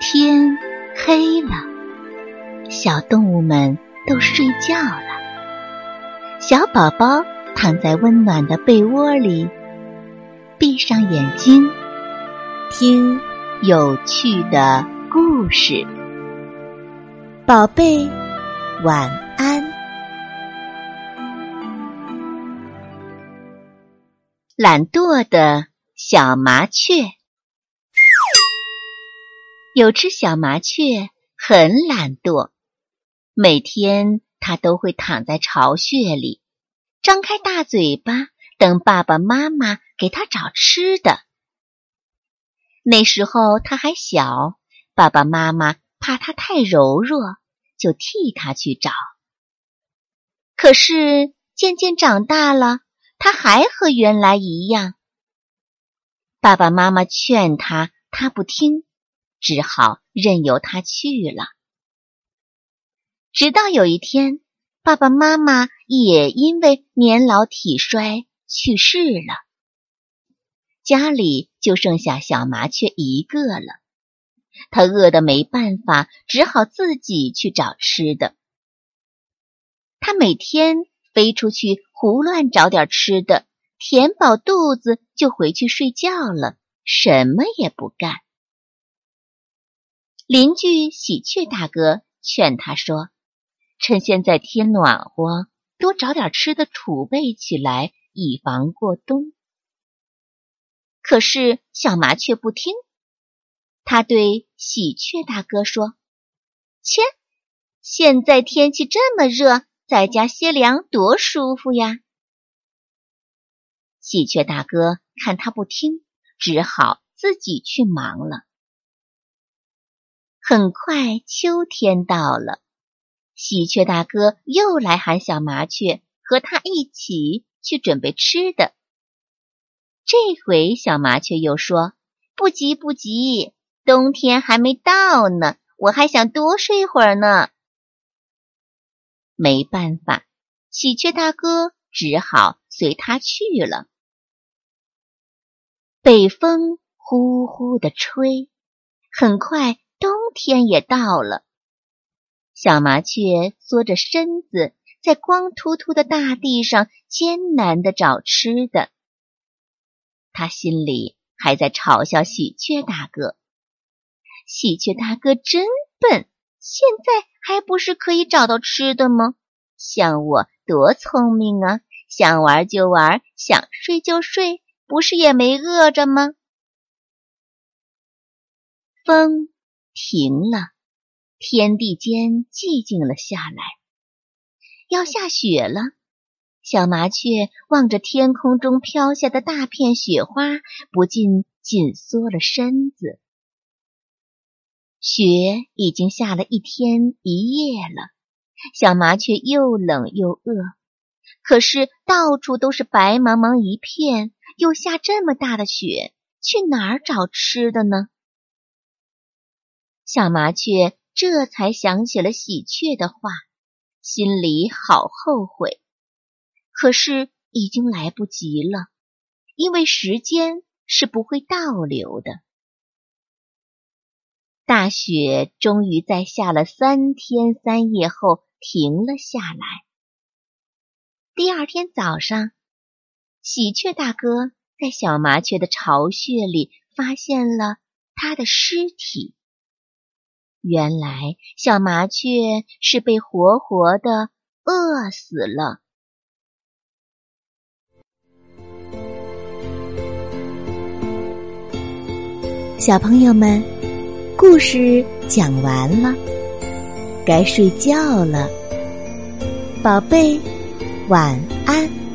天黑了，小动物们都睡觉了。小宝宝躺在温暖的被窝里，闭上眼睛，听有趣的故事。宝贝，晚安。懒惰的小麻雀。有只小麻雀很懒惰，每天它都会躺在巢穴里，张开大嘴巴等爸爸妈妈给它找吃的。那时候它还小，爸爸妈妈怕它太柔弱，就替它去找。可是渐渐长大了，它还和原来一样。爸爸妈妈劝它，它不听。只好任由他去了。直到有一天，爸爸妈妈也因为年老体衰去世了，家里就剩下小麻雀一个了。他饿得没办法，只好自己去找吃的。他每天飞出去胡乱找点吃的，填饱肚子就回去睡觉了，什么也不干。邻居喜鹊大哥劝他说：“趁现在天暖和，多找点吃的储备起来，以防过冬。”可是小麻雀不听，他对喜鹊大哥说：“切，现在天气这么热，在家歇凉多舒服呀！”喜鹊大哥看他不听，只好自己去忙了。很快，秋天到了，喜鹊大哥又来喊小麻雀和他一起去准备吃的。这回小麻雀又说：“不急不急，冬天还没到呢，我还想多睡会儿呢。”没办法，喜鹊大哥只好随他去了。北风呼呼的吹，很快。冬天也到了，小麻雀缩着身子在光秃秃的大地上艰难的找吃的。他心里还在嘲笑喜鹊大哥：“喜鹊大哥真笨，现在还不是可以找到吃的吗？像我多聪明啊，想玩就玩，想睡就睡，不是也没饿着吗？”风。停了，天地间寂静了下来。要下雪了，小麻雀望着天空中飘下的大片雪花，不禁紧缩了身子。雪已经下了一天一夜了，小麻雀又冷又饿，可是到处都是白茫茫一片，又下这么大的雪，去哪儿找吃的呢？小麻雀这才想起了喜鹊的话，心里好后悔。可是已经来不及了，因为时间是不会倒流的。大雪终于在下了三天三夜后停了下来。第二天早上，喜鹊大哥在小麻雀的巢穴里发现了它的尸体。原来小麻雀是被活活的饿死了。小朋友们，故事讲完了，该睡觉了，宝贝，晚安。